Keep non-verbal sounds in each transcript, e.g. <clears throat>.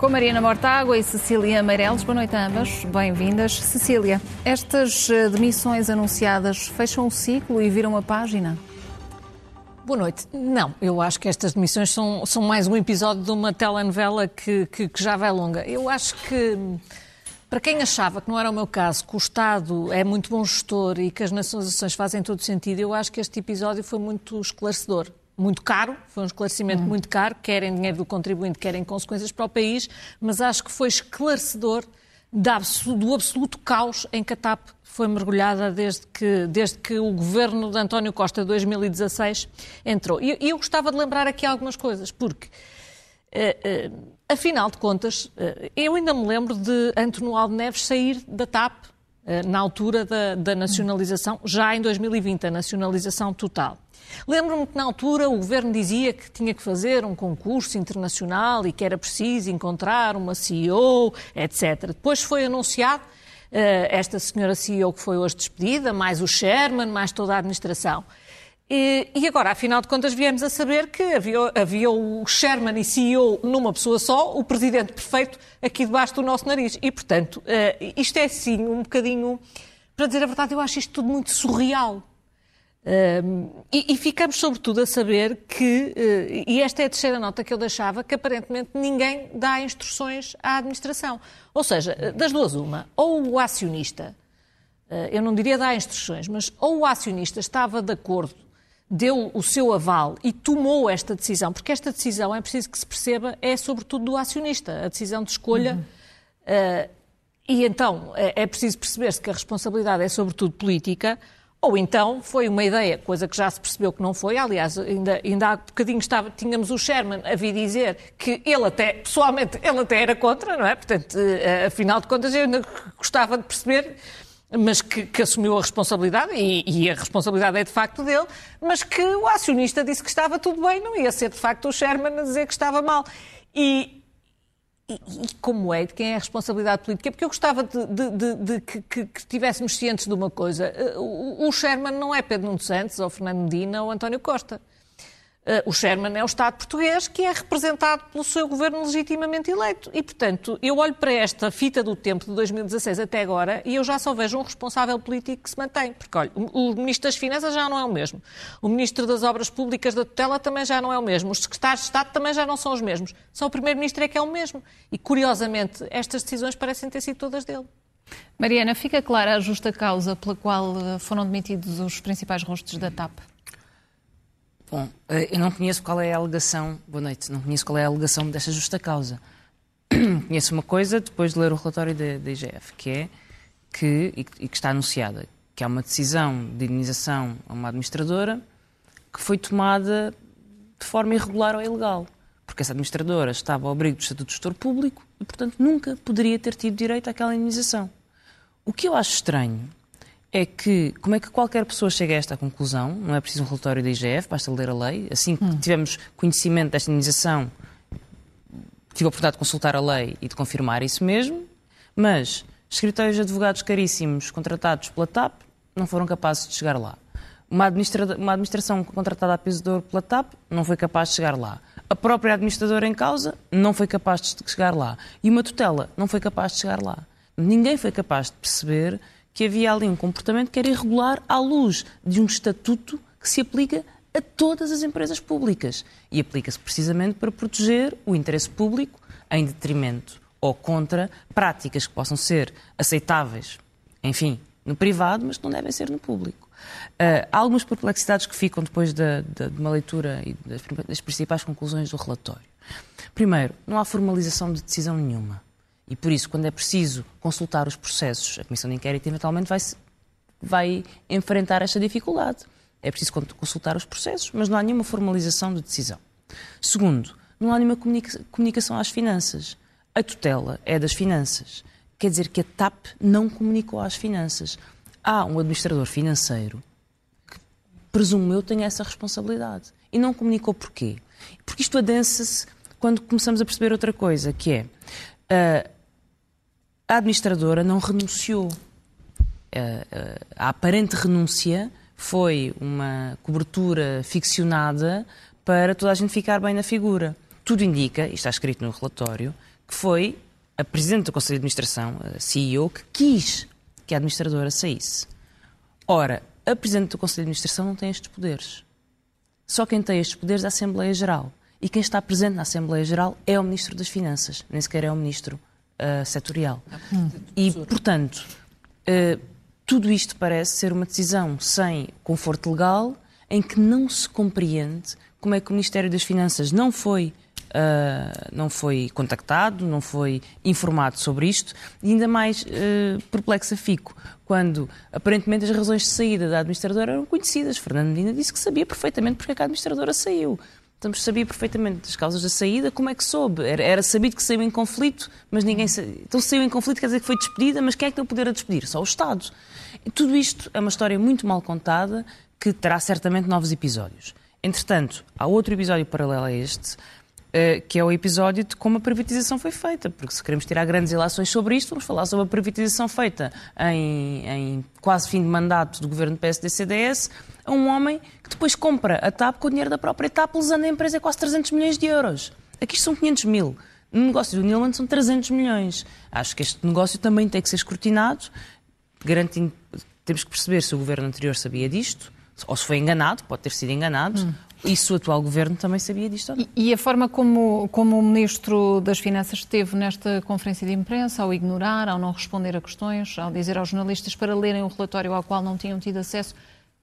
Com Mariana Mortágua e Cecília Meireles. Boa noite a ambas. Bem-vindas. Cecília, estas eh, demissões anunciadas fecham o ciclo e viram a página? Boa noite. Não, eu acho que estas demissões são, são mais um episódio de uma telenovela que, que, que já vai longa. Eu acho que, para quem achava que não era o meu caso, que o Estado é muito bom gestor e que as nacionalizações fazem todo sentido, eu acho que este episódio foi muito esclarecedor muito caro, foi um esclarecimento hum. muito caro, quer em dinheiro do contribuinte, quer em consequências para o país, mas acho que foi esclarecedor do absoluto caos em que a TAP foi mergulhada desde que, desde que o governo de António Costa, 2016, entrou. E eu gostava de lembrar aqui algumas coisas, porque, uh, uh, afinal de contas, uh, eu ainda me lembro de António Aldo Neves sair da TAP na altura da, da nacionalização, já em 2020, a nacionalização total. Lembro-me que na altura o governo dizia que tinha que fazer um concurso internacional e que era preciso encontrar uma CEO, etc. Depois foi anunciado uh, esta senhora CEO que foi hoje despedida, mais o Sherman, mais toda a administração. E, e, agora, afinal de contas, viemos a saber que havia, havia, o Sherman e CEO numa pessoa só, o presidente perfeito aqui debaixo do nosso nariz. E, portanto, uh, isto é sim um bocadinho. Para dizer a verdade, eu acho isto tudo muito surreal. Um, e, e, ficamos, sobretudo, a saber que, uh, e esta é a terceira nota que eu deixava, que aparentemente ninguém dá instruções à administração. Ou seja, das duas, uma, ou o acionista, uh, eu não diria dar instruções, mas ou o acionista estava de acordo, deu o seu aval e tomou esta decisão, porque esta decisão, é preciso que se perceba, é sobretudo do acionista, a decisão de escolha. Uhum. Uh, e então é, é preciso perceber-se que a responsabilidade é sobretudo política ou então foi uma ideia, coisa que já se percebeu que não foi. Aliás, ainda, ainda há bocadinho estava, tínhamos o Sherman a vir dizer que ele até, pessoalmente, ele até era contra, não é? Portanto, uh, afinal de contas, eu ainda gostava de perceber, mas que, que assumiu a responsabilidade, e, e, a responsabilidade é de facto dele, mas que o acionista disse que estava tudo bem, não ia ser de facto o Sherman a dizer que estava mal. E, e, e, como é, de quem é a responsabilidade política? Porque eu gostava de, de, de, de que, que, que estivéssemos cientes de uma coisa. Eh, o, o Sherman não é Pedro Nuno Santos, ou Fernando Medina, ou António Costa. Uh, o Sherman é o Estado português que é representado pelo seu governo legitimamente eleito. E, portanto, eu olho para esta fita do tempo de 2016 até agora e eu já só vejo um responsável político que se mantém. Porque, olha, o, o Ministro das Finanças já não é o mesmo. O Ministro das Obras Públicas da Tutela também já não é o mesmo. Os Secretários de Estado também já não são os mesmos. Só o Primeiro-Ministro é que é o mesmo. E, curiosamente, estas decisões parecem ter sido todas dele. Mariana, fica clara a justa causa pela qual eh, foram demitidos os principais rostos da TAP? Bom, eh, eu não conheço qual é a alegação, boa noite, não conheço qual é a alegação desta justa causa. <clears throat> conheço uma coisa depois de ler o relatório da IGF, que é que, e que está anunciada, que há uma decisão de indenização a uma administradora que foi tomada de forma irregular ou ilegal. Porque essa administradora estava ao abrigo do Estatuto de Gestor Público e, portanto, nunca poderia ter tido direito àquela indenização. O que eu acho estranho é que como é que qualquer pessoa chega a esta conclusão? Não é preciso um relatório da IGF, basta ler a lei. Assim que hum. tivemos conhecimento desta indenização, tive a oportunidade de consultar a lei e de confirmar isso mesmo, mas escritórios de advogados caríssimos contratados pela TAP não foram capazes de chegar lá. Uma, administra uma administração contratada a peso de ouro pela TAP não foi capaz de chegar lá. A própria administradora em causa não foi capaz de chegar lá. E uma tutela não foi capaz de chegar lá. Ninguém foi capaz de perceber que havia ali um comportamento que era irregular à luz de um estatuto que se aplica a todas as empresas públicas. E aplica-se precisamente para proteger o interesse público em detrimento ou contra práticas que possam ser aceitáveis, enfim, no privado, mas que não devem ser no público. Uh, há algumas perplexidades que ficam depois de uma leitura e das, das principais conclusões do relatório. Primeiro, não há formalização de decisão nenhuma. E por isso, quando é preciso consultar os processos, a Comissão de Inquérito eventualmente vai, vai enfrentar esta dificuldade. É preciso consultar os processos, mas não há nenhuma formalização de decisão. Segundo, não há nenhuma comunica comunicação às finanças. A tutela é das finanças. Quer dizer que a TAP não comunicou às finanças. Há um administrador financeiro que, presumo eu, tem essa responsabilidade. E não comunicou porquê? Porque isto adensa-se quando começamos a perceber outra coisa, que é. Uh, a administradora não renunciou. A aparente renúncia foi uma cobertura ficcionada para toda a gente ficar bem na figura. Tudo indica, e está escrito no relatório, que foi a Presidente do Conselho de Administração, a CEO, que quis que a administradora saísse. Ora, a Presidente do Conselho de Administração não tem estes poderes. Só quem tem estes poderes é a Assembleia Geral. E quem está presente na Assembleia Geral é o Ministro das Finanças, nem sequer é o Ministro uh, setorial. E, portanto, uh, tudo isto parece ser uma decisão sem conforto legal, em que não se compreende como é que o Ministério das Finanças não foi Uh, não foi contactado, não foi informado sobre isto e ainda mais uh, perplexa fico quando aparentemente as razões de saída da administradora eram conhecidas. Fernando Medina disse que sabia perfeitamente porque é que a administradora saiu. Então, sabia perfeitamente as causas da saída, como é que soube? Era, era sabido que saiu em conflito, mas ninguém. Então, saiu em conflito quer dizer que foi despedida, mas quem é que tem o poder a despedir? Só o Estado. Tudo isto é uma história muito mal contada que terá certamente novos episódios. Entretanto, há outro episódio paralelo a este, que é o episódio de como a privatização foi feita, porque se queremos tirar grandes ilações sobre isto, vamos falar sobre a privatização feita em, em quase fim de mandato do governo PSD-CDS a um homem que depois compra a TAP com o dinheiro da própria TAP, usando a empresa quase 300 milhões de euros. Aqui são 500 mil. No negócio do Nilman são 300 milhões. Acho que este negócio também tem que ser escrutinado, garantindo, temos que perceber se o governo anterior sabia disto, ou se foi enganado, pode ter sido enganado, hum. Se o atual governo também sabia disto? E, e a forma como, como o Ministro das Finanças esteve nesta conferência de imprensa, ao ignorar, ao não responder a questões, ao dizer aos jornalistas para lerem o relatório ao qual não tinham tido acesso,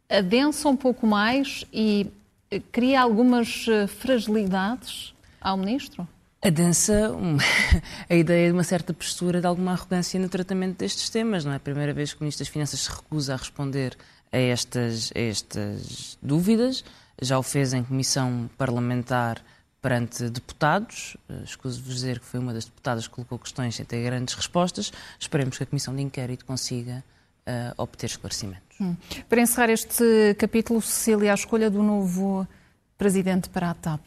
adensa um pouco mais e eh, cria algumas eh, fragilidades ao Ministro? Adensa <laughs> a ideia de uma certa postura, de alguma arrogância no tratamento destes temas. Não é a primeira vez que o Ministro das Finanças se recusa a responder a estas, a estas dúvidas já o fez em comissão parlamentar perante deputados. Eh, escuso-vos dizer que foi uma das deputadas que colocou questões sem ter grandes respostas. Esperemos que a comissão de inquérito consiga uh, obter esclarecimentos. Hum. Para encerrar este capítulo, Cecília, a escolha do novo presidente para a TAP.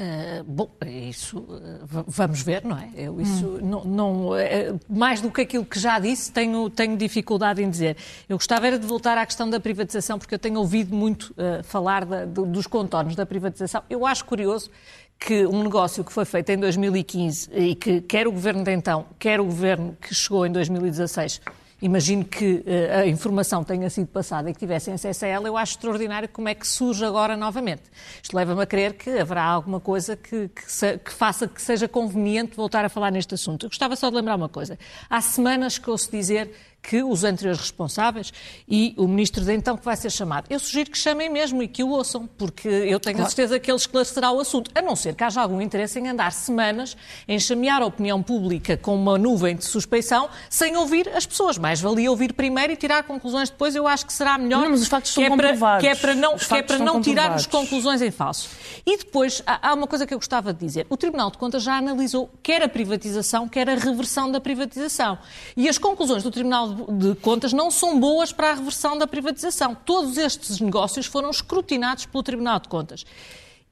Uh, bom, isso uh, vamos ver, não é? Eu isso hum. não, não uh, mais do que aquilo que já disse, tenho, tenho dificuldade em dizer. Eu gostava era de voltar à questão da privatização, porque eu tenho ouvido muito falar da, do, dos contornos da privatização. Eu acho curioso que um negócio que foi feito em 2015 e que quer o governo de então, quer o governo que chegou em 2016 imagino que uh, a informação tenha sido passada e que tivessem acesso a ela, eu acho extraordinário como é que surge agora novamente. Isto leva-me a crer que haverá alguma coisa que, que, se, que, faça que seja conveniente voltar a falar neste assunto. Eu gostava só de lembrar uma coisa. Há semanas que ouço dizer que os anteriores responsáveis e o ministro de então que vai ser chamado. Eu sugiro que chamem mesmo e que o ouçam, porque eu tenho claro. a certeza que ele esclarecerá o assunto, a não ser que haja algum interesse em andar semanas em chamear a opinião pública com uma nuvem de suspeição sem ouvir as pessoas. Mais valia ouvir primeiro e tirar conclusões depois, eu acho que será melhor. Não, mas os factos são é para, que é para não, que é para não tirarmos conclusões em falso. E depois, há uma coisa que eu gostava de dizer. O Tribunal de Contas já analisou quer a privatização, quer a reversão da privatização. E as conclusões do Tribunal de Contas não são boas para a reversão da privatização. Todos estes negócios foram escrutinados pelo Tribunal de Contas.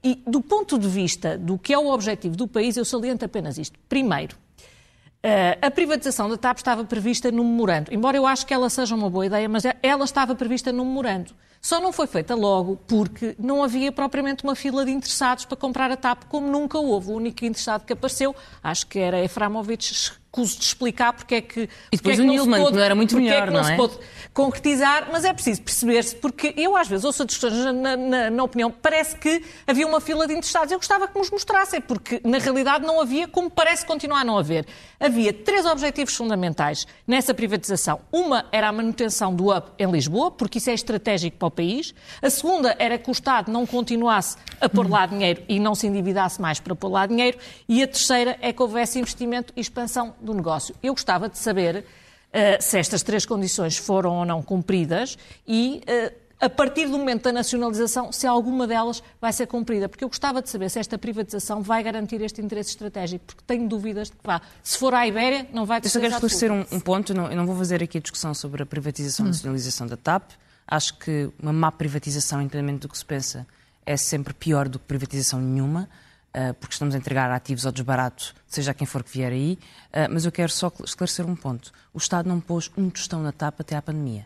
E do ponto de vista do que é o objetivo do país, eu saliento apenas isto. Primeiro, eh, a privatização da TAP estava prevista no memorando. Embora eu acho que ela seja uma boa ideia, mas ela estava prevista no memorando. Só não foi feita logo porque não havia propriamente uma fila de interessados para comprar a TAP, como nunca houve. O único interessado que apareceu, acho que era Eframovich acuso de explicar porque é que. E depois é o Nilman, não era muito melhor, é que não, não é? se pode concretizar, mas é preciso perceber-se, porque eu às vezes ouço discussões na, na, na, opinião, parece que havia uma fila de interessados. Eu gostava que nos mostrassem, porque na realidade não havia, como parece continuar a não haver. Havia três objetivos fundamentais nessa privatização. Uma era a manutenção do UP em Lisboa, porque isso é estratégico para o país. A segunda era que o Estado não continuasse a pôr lá dinheiro e não se endividasse mais para pôr lá dinheiro. E a terceira é que houvesse investimento e expansão do negócio. Eu gostava de saber uh, se estas três condições foram ou não cumpridas e, uh, a partir do momento da nacionalização, se alguma delas vai ser cumprida. Porque eu gostava de saber se esta privatização vai garantir este interesse estratégico, porque tenho dúvidas de que vá. Se for à Ibéria, não vai ter Eu só quero esclarecer um, um, ponto, não, eu não vou fazer aqui a discussão sobre a privatização e hum. nacionalização da TAP. Acho que uma má privatização, independente do que se pensa, é sempre pior do que privatização nenhuma. Eh, porque estamos a entregar ativos ao desbarato, seja quem for que vier aí, eh, mas eu quero só esclarecer um ponto. O Estado não pôs um tostão na TAP até à pandemia.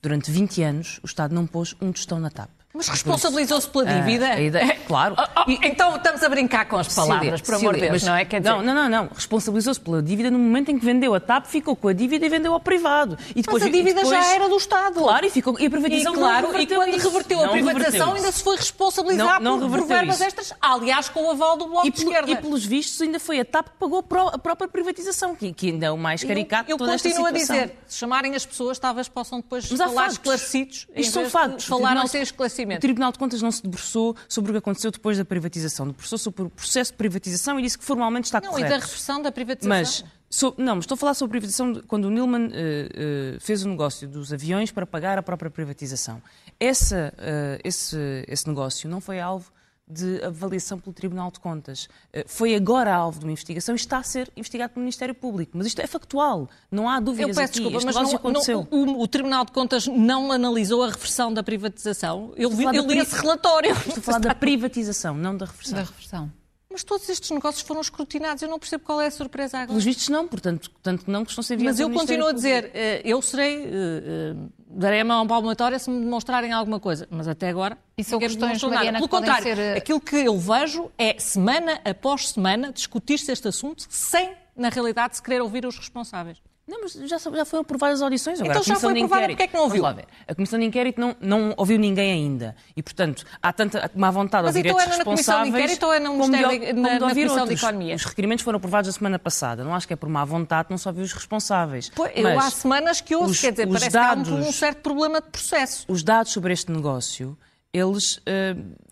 Durante 20 anos, o Estado não pôs um tostão na TAP. Mas responsabilizou-se pela dívida? Ah, a ideia, claro. Oh, oh, então estamos a brincar com as palavras, por amor de Deus, não é? Quer dizer... Não, não, não, não. Responsabilizou-se pela dívida no momento em que vendeu a TAP, ficou com a dívida e vendeu ao privado. E depois, mas a dívida depois... já era do Estado. Claro, e, ficou... e a privatização e, claro, não E quando isso. reverteu a privatização ainda se foi responsabilizar não, não por, por verbas extras, aliás, com o aval do Bloco e, de Esquerda. E pelos vistos ainda foi a TAP que pagou a própria privatização, que, que ainda é o mais caricato eu, eu continuo a dizer, se chamarem as pessoas, talvez possam depois mas falar esclarecidos. Isto são factos. Falar não sem O Tribunal de Contas não se debruçou sobre o que aconteceu depois da privatização. Debruçou sobre o processo de privatização e disse que formalmente está não, correto. Não, e da repressão da privatização? Mas, so, não, mas estou a falar sobre a privatização de, quando o Nilman uh, uh, fez o negócio dos aviões para pagar a própria privatização. Essa, uh, esse, esse negócio não foi alvo de avaliação pelo Tribunal de Contas. Foi agora alvo de uma investigação e está a ser investigado pelo Ministério Público. Mas isto é factual, não há dúvidas Eu peço aqui. desculpa, este mas não, aconteceu. Não, o, o, Tribunal de Contas não analisou a reversão da privatização? Eu, vi, eu li esse relatório. Estou a falar da privatização, não da reversão. Da reversão. Mas todos estes negócios foram escrutinados. Eu não percebo qual é a surpresa agora. Pelos vistos não, portanto, tanto não que estão a ser Mas eu continuo a dizer, eh, eu serei, eh, eh, darei a mão palmatória se me demonstrarem alguma coisa. Mas até agora, e são questões, Mariana, Pelo contrário, ser... aquilo que eu vejo é, semana após semana, discutir-se este assunto sem, na realidade, se querer ouvir os responsáveis. Não, mas já, já foram aprovadas audições. Agora, então já foi aprovada, porque é que não ouviu? A Comissão de Inquérito não, não ouviu ninguém ainda. E, portanto, há tanta má vontade mas então estes responsáveis... Mas então é na Comissão de Inquérito ou é no Ministério, de, na, na, na Comissão outros. de Economia? Os requerimentos foram aprovados a semana passada. Não acho que é por má vontade, não só vi os responsáveis. Pois, eu há semanas que ouço, os, quer dizer, parece dados, que há um, um, certo problema de processo. Os dados sobre este negócio, eles... Uh,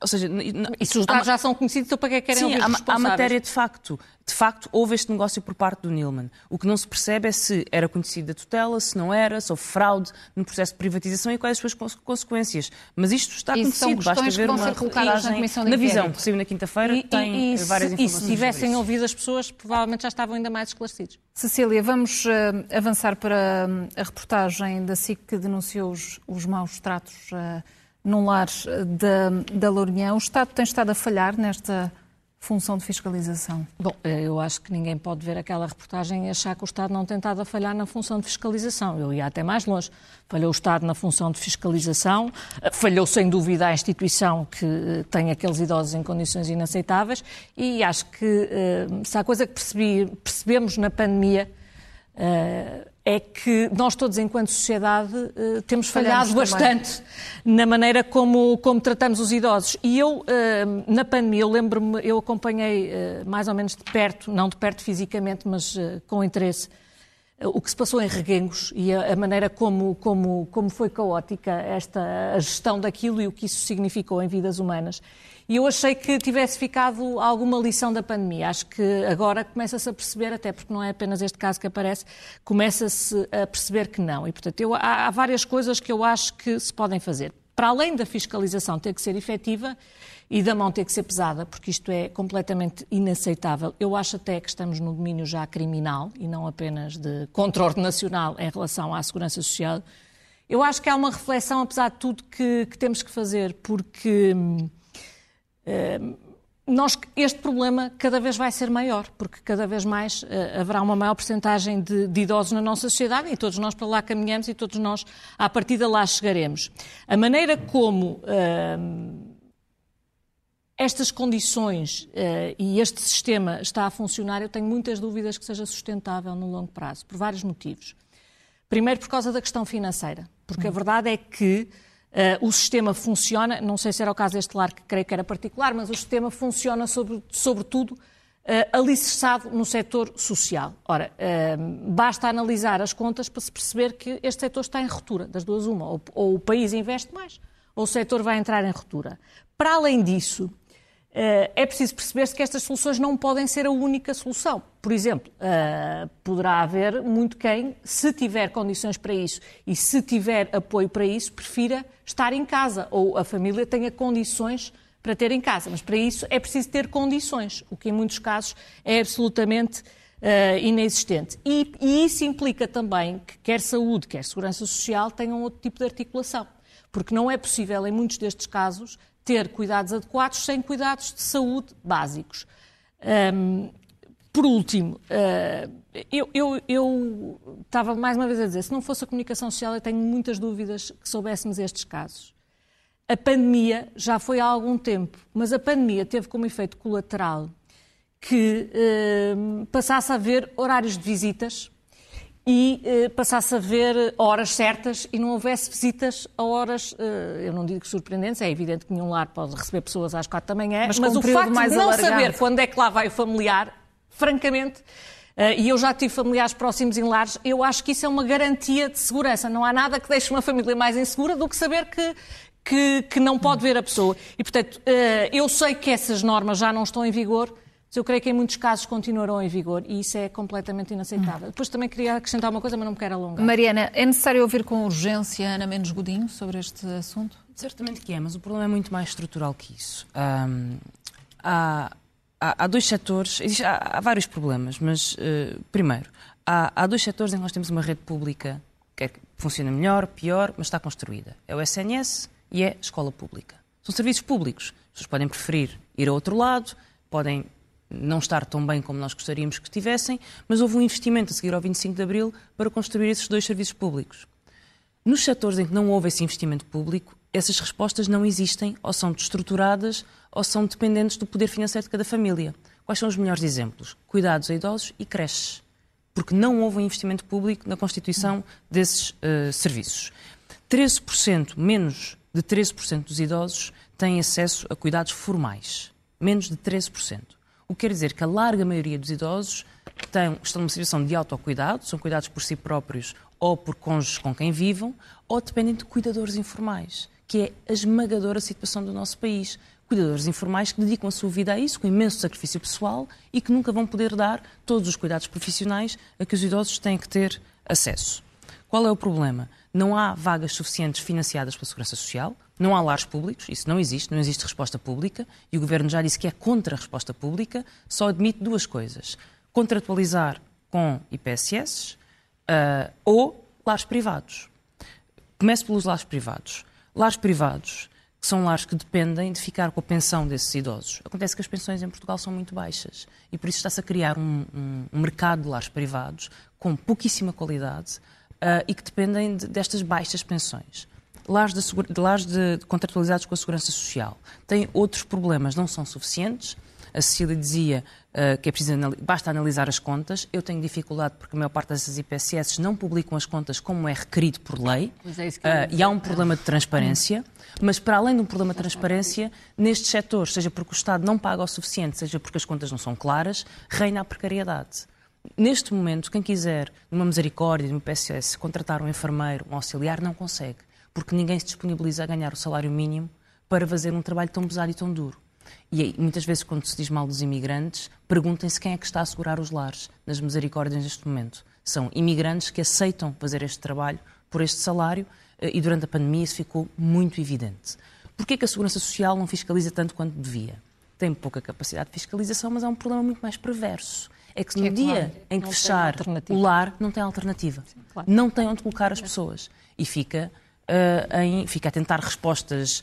ou seja, e se os dados já são conhecidos, então para que é que querem sim, ouvir há, há matéria de facto. De facto, houve este negócio por parte do Nilman. O que não se percebe é se era conhecido a tutela, se não era, se houve fraude no processo de privatização e quais as suas consequências. Mas isto está Isso conhecido. Basta ver uma reportagem na, na visão, que saiu na quinta-feira, tem e, várias informações. E se tivessem ouvido as pessoas, provavelmente já estavam ainda mais esclarecidos. Cecília, vamos uh, avançar para uh, a reportagem da SIC que denunciou os, os maus tratos. Uh, num lar da, da Lourinhã. O Estado tem estado a falhar nesta função de fiscalização? Bom, eh, eu acho que ninguém pode ver aquela reportagem e achar que o Estado não tem estado a falhar na função de fiscalização. Eu ia até mais longe. Falhou o Estado na função de fiscalização, eh, falhou sem dúvida a instituição que eh, tem aqueles idosos em condições inaceitáveis e acho que se há coisa que percebi, percebemos na pandemia é que nós todos, enquanto sociedade, eh, temos falhado bastante na maneira como, como tratamos os idosos. E eu, eh, na pandemia, eu lembro-me, eu acompanhei eh, mais ou menos de perto, não de perto fisicamente, mas com interesse, o que se passou em Reguengos e a, maneira como, como, como foi caótica esta a gestão daquilo e o que isso significou em vidas humanas. E eu achei que tivesse ficado alguma lição da pandemia. Acho que agora começa-se a perceber, até porque não é apenas este caso que aparece, começa-se a perceber que não. E, portanto, eu, há, há várias coisas que eu acho que se podem fazer. Para além da fiscalização ter que ser efetiva e da mão ter que ser pesada, porque isto é completamente inaceitável. Eu acho até que estamos no domínio já criminal e não apenas de controle nacional em relação à segurança social. Eu acho que há uma reflexão, apesar de tudo, que, que temos que fazer, porque hum, nós, este problema cada vez vai ser maior, porque cada vez mais uh, haverá uma maior porcentagem de, de, idosos na nossa sociedade e todos nós para lá caminhamos e todos nós, à partida, lá chegaremos. A maneira como uh, estas condições uh, e este sistema está a funcionar, eu tenho muitas dúvidas que seja sustentável no longo prazo, por vários motivos. Primeiro, por causa da questão financeira, porque a verdade é que Uh, o sistema funciona, não sei se era o caso deste lar, que creio que era particular, mas o sistema funciona sobre, sobretudo uh, alicerçado no setor social. Ora, uh, basta analisar as contas para se perceber que este setor está em ruptura, das duas uma, ou, ou o país investe mais, ou o setor vai entrar em ruptura. Para além disso, é preciso perceber-se que estas soluções não podem ser a única solução. Por exemplo, eh, poderá haver muito quem, se tiver condições para isso e se tiver apoio para isso, prefira estar em casa ou a família tenha condições para ter em casa. Mas para isso é preciso ter condições, o que em muitos casos é absolutamente uh, inexistente. E, e isso implica também que quer saúde, quer segurança social tenham outro tipo de articulação. Porque não é possível, em muitos destes casos, ter cuidados adequados sem cuidados de saúde básicos. Um, por último, uh, eu, eu, eu, estava mais uma vez a dizer, se não fosse a comunicação social, eu tenho muitas dúvidas que soubéssemos estes casos. a pandemia já foi há algum tempo, mas a pandemia teve como efeito colateral que eh, passasse a haver horários de visitas e eh, passasse a haver horas certas e não houvesse visitas a horas, eh, eu não digo surpreendentes, é evidente que nenhum lar pode receber pessoas às quatro da manhã, mas, mas o facto de não alargado. saber quando é que lá vai o familiar, francamente, Uh, e eu já tive familiares próximos em lares, eu acho que isso é uma garantia de segurança. Não há nada que deixe uma família mais insegura do que saber que, que, que não pode ver a pessoa. E, portanto, uh, eu sei que essas normas já não estão em vigor, eu creio que em muitos casos continuarão em vigor e isso é completamente inaceitável. Depois também queria acrescentar uma coisa, mas não me quero alongar. Mariana, é necessário ouvir com urgência Ana Menos Godinho sobre este assunto? Certamente que é, mas o problema é muito mais estrutural que isso. Um, há, há, há, dois setores, há, há, vários problemas, mas uh, primeiro, há, há dois setores em que nós temos uma rede pública que, é, funciona melhor, pior, mas está construída. É o SNS e é a escola pública. São serviços públicos. As pessoas podem preferir ir ao outro lado, podem não estar tão bem como nós gostaríamos que estivessem, mas houve um investimento a seguir ao 25 de Abril para construir esses dois serviços públicos. Nos setores em que não houve esse investimento público, essas respostas não existem, ou são destruturadas, ou são dependentes do poder financeiro de cada família. Quais são os melhores exemplos? Cuidados a idosos e creches. Porque não houve um investimento público na constituição desses uh, serviços. 13%, menos de 13% dos idosos têm acesso a cuidados formais. Menos de 13%. O que quer dizer que a larga maioria dos idosos estão numa situação de autocuidado, são cuidados por si próprios ou por cônjuges com quem vivam, ou dependem de cuidadores informais, que é a esmagadora situação do nosso país. Cuidadores informais que dedicam a sua vida a isso, com imenso sacrifício pessoal e que nunca vão poder dar todos os cuidados profissionais a que os idosos têm que ter acesso. Qual é o problema? Não há vagas suficientes financiadas pela Segurança Social, não há lares públicos, isso não existe, não existe resposta pública, e o Governo já disse que é contra a resposta pública, só admite duas coisas: contratualizar com IPSS uh, ah, ou lares privados. Comece pelos lares privados. Lares privados, que são lares que dependem de ficar com a pensão desses idosos. Acontece que as pensões em Portugal são muito baixas e por isso está-se a criar um, um, um mercado de lares privados com pouquíssima qualidade uh, e que dependem de, destas baixas pensões. Lares, de, lares de, de contratualizados com a Segurança Social têm outros problemas, não são suficientes. A Cecília dizia uh, que é preciso basta analisar as contas. Eu tenho dificuldade porque a maior parte dessas IPSS não publicam as contas como é requerido por lei. É uh, e há um problema de transparência. Mas, para além de um problema de transparência, nestes setores, seja porque o Estado não paga o suficiente, seja porque as contas não são claras, reina a precariedade. Neste momento, quem quiser, numa misericórdia, numa PSS, contratar um enfermeiro, um auxiliar, não consegue, porque ninguém se disponibiliza a ganhar o salário mínimo para fazer um trabalho tão pesado e tão duro. E aí, muitas vezes, quando se diz mal dos imigrantes, perguntem-se quem é que está a segurar os lares nas misericórdias neste momento. São imigrantes que aceitam fazer este trabalho por este salário eh, e durante a pandemia isso ficou muito evidente. Porquê que a Segurança Social não fiscaliza tanto quanto devia? Tem pouca capacidade de fiscalização, mas é um problema muito mais perverso é que no é dia claro, em que fechar o lar, não tem alternativa. Sim, claro. Não tem onde colocar as pessoas. E fica, uh, em, fica a tentar respostas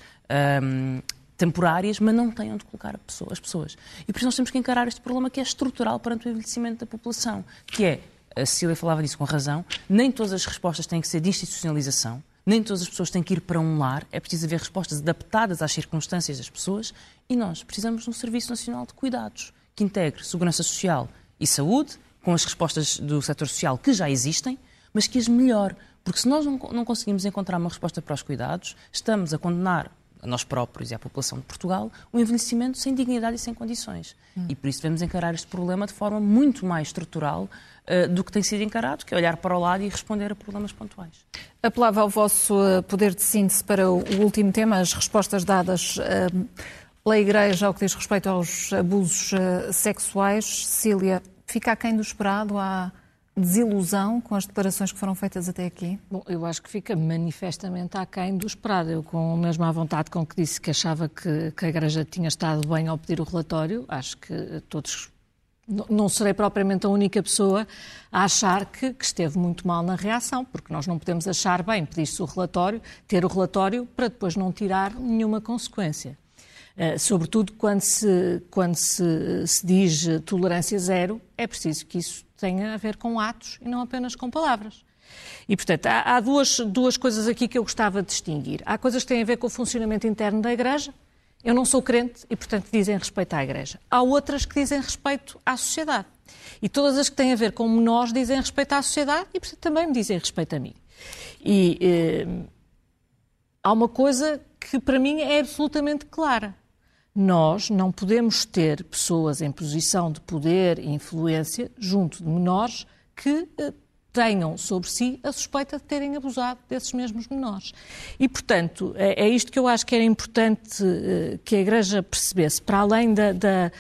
um, temporárias, mas não tem onde colocar pessoa, as pessoas. E por isso nós temos que encarar este problema que é estrutural perante o envelhecimento da população, que é, a Cecília falava disso com razão, nem todas as respostas têm que ser de institucionalização, nem todas as pessoas têm que ir para um lar, é preciso haver respostas adaptadas às circunstâncias das pessoas e nós precisamos de um Serviço Nacional de Cuidados que integre segurança social e saúde, com as respostas do setor social que já existem, mas que as melhore. Porque se nós não, não conseguimos encontrar uma resposta para os cuidados, estamos a condenar a nós próprios e à população de Portugal o envelhecimento sem dignidade e sem condições. Hum. E por isso devemos encarar este problema de forma muito mais estrutural uh, do que tem sido encarado, que é olhar para o lado e responder a problemas pontuais. Apelava ao vosso eh, poder de síntese para o último tema, as respostas dadas. Uh, pela Igreja ao que diz respeito aos abusos uh, sexuais. Cecília, fica aquém do esperado? Há desilusão com as declarações que foram feitas até aqui? Bom, eu acho que fica manifestamente aquém do esperado. Eu, com a mesma vontade com que disse que achava que, que a Igreja tinha estado bem ao pedir o relatório, acho que todos não serei propriamente a única pessoa a achar que, que, esteve muito mal na reação, porque nós não podemos achar bem pedir-se o relatório, ter o relatório, para depois não tirar nenhuma consequência. Eh, sobretudo quando, se, quando se, se diz tolerância zero, é preciso que isso tenha a ver com atos e não apenas com palavras. E, portanto, há, há, duas, duas coisas aqui que eu gostava de distinguir. Há coisas que têm a ver com o funcionamento interno da Igreja. Eu não sou crente e, portanto, dizem respeito à Igreja. Há outras que dizem respeito à sociedade. E todas as que têm a ver com nós dizem respeito à sociedade e, portanto, também me dizem respeito a mim. E eh, há uma coisa que para mim é absolutamente clara. Nós não podemos ter pessoas em posição de poder e influência junto de menores que eh, tenham sobre si a suspeita de terem abusado desses mesmos menores. E, portanto, é, é isto que eu acho que era importante eh, que a Igreja percebesse, para além da, da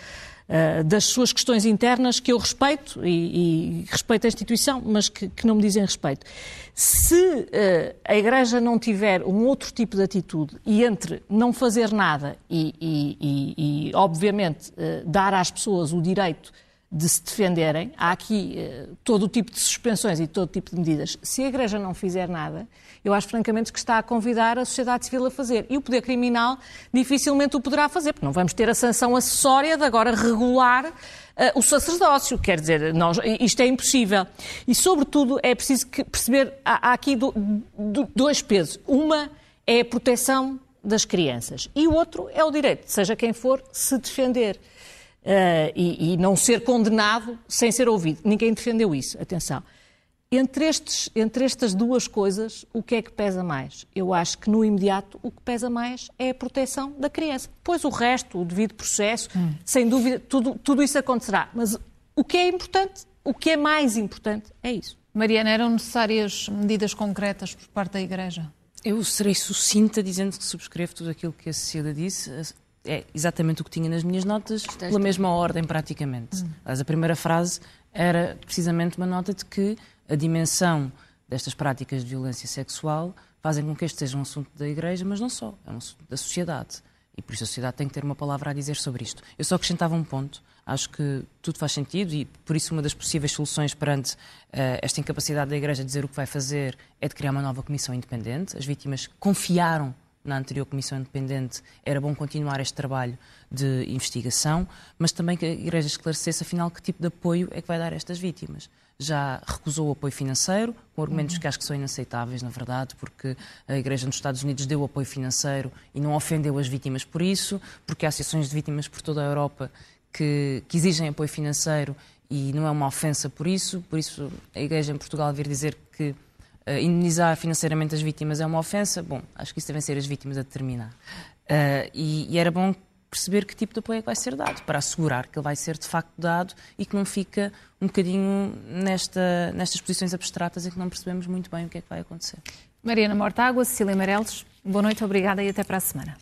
Uh, das suas questões internas que eu respeito e, e respeito a instituição, mas que, que, não me dizem respeito. Se uh, a Igreja não tiver um outro tipo de atitude e entre não fazer nada e, e, e obviamente, uh, dar às pessoas o direito de se defenderem. Há aqui uh, todo o tipo de suspensões e todo tipo de medidas. Se a Igreja não fizer nada, eu acho francamente que está a convidar a sociedade civil a fazer. E o poder criminal dificilmente o poderá fazer, porque não vamos ter a sanção acessória de agora regular uh, o sacerdócio. Quer dizer, nós, isto é impossível. E, sobretudo, é preciso que perceber, há, há aqui do, do, dois pesos. Uma é a proteção das crianças e o outro é o direito, seja quem for, se defender. Uh, e, e, não ser condenado sem ser ouvido. Ninguém defendeu isso, atenção. Entre, estes, entre estas duas coisas, o que é que pesa mais? Eu acho que no imediato o que pesa mais é a proteção da criança. Pois o resto, o devido processo, hum. sem dúvida, tudo, tudo isso acontecerá. Mas o que é importante, o que é mais importante, é isso. Mariana, eram necessárias medidas concretas por parte da Igreja? Eu serei sucinta dizendo que subscrevo tudo aquilo que a Cecília disse é exatamente o que tinha nas minhas notas, pela mesma ordem praticamente. Hum. Mas a primeira frase era precisamente uma nota de que a dimensão destas práticas de violência sexual fazem com que este seja um assunto da Igreja, mas não só, é um assunto da sociedade. E por isso a sociedade tem que ter uma palavra a dizer sobre isto. Eu só acrescentava um ponto. Acho que tudo faz sentido e por isso uma das possíveis soluções perante uh, esta incapacidade da Igreja de dizer o que vai fazer é de criar uma nova comissão independente. As vítimas confiaram na anterior Comissão Independente, era bom continuar este trabalho de investigação, mas também que a Igreja esclarecesse, afinal, que tipo de apoio é que vai dar a estas vítimas. Já recusou o apoio financeiro, com argumentos uhum. que acho que são inaceitáveis, na verdade, porque a Igreja nos Estados Unidos deu apoio financeiro e não ofendeu as vítimas por isso, porque há associações de vítimas por toda a Europa que, que exigem apoio financeiro e não é uma ofensa por isso, por isso a Igreja em Portugal vir dizer que uh, indemnizar financeiramente as vítimas é uma ofensa, bom, acho que isso devem ser as vítimas a determinar. Uh, e, e, era bom perceber que tipo de apoio é que vai ser dado, para assegurar que ele vai ser de facto dado e que não fica um bocadinho nesta, nestas posições abstratas em que não percebemos muito bem o que é que vai acontecer. Mariana Mortágua, Cecília Meirelles, boa noite, obrigada e até para a semana.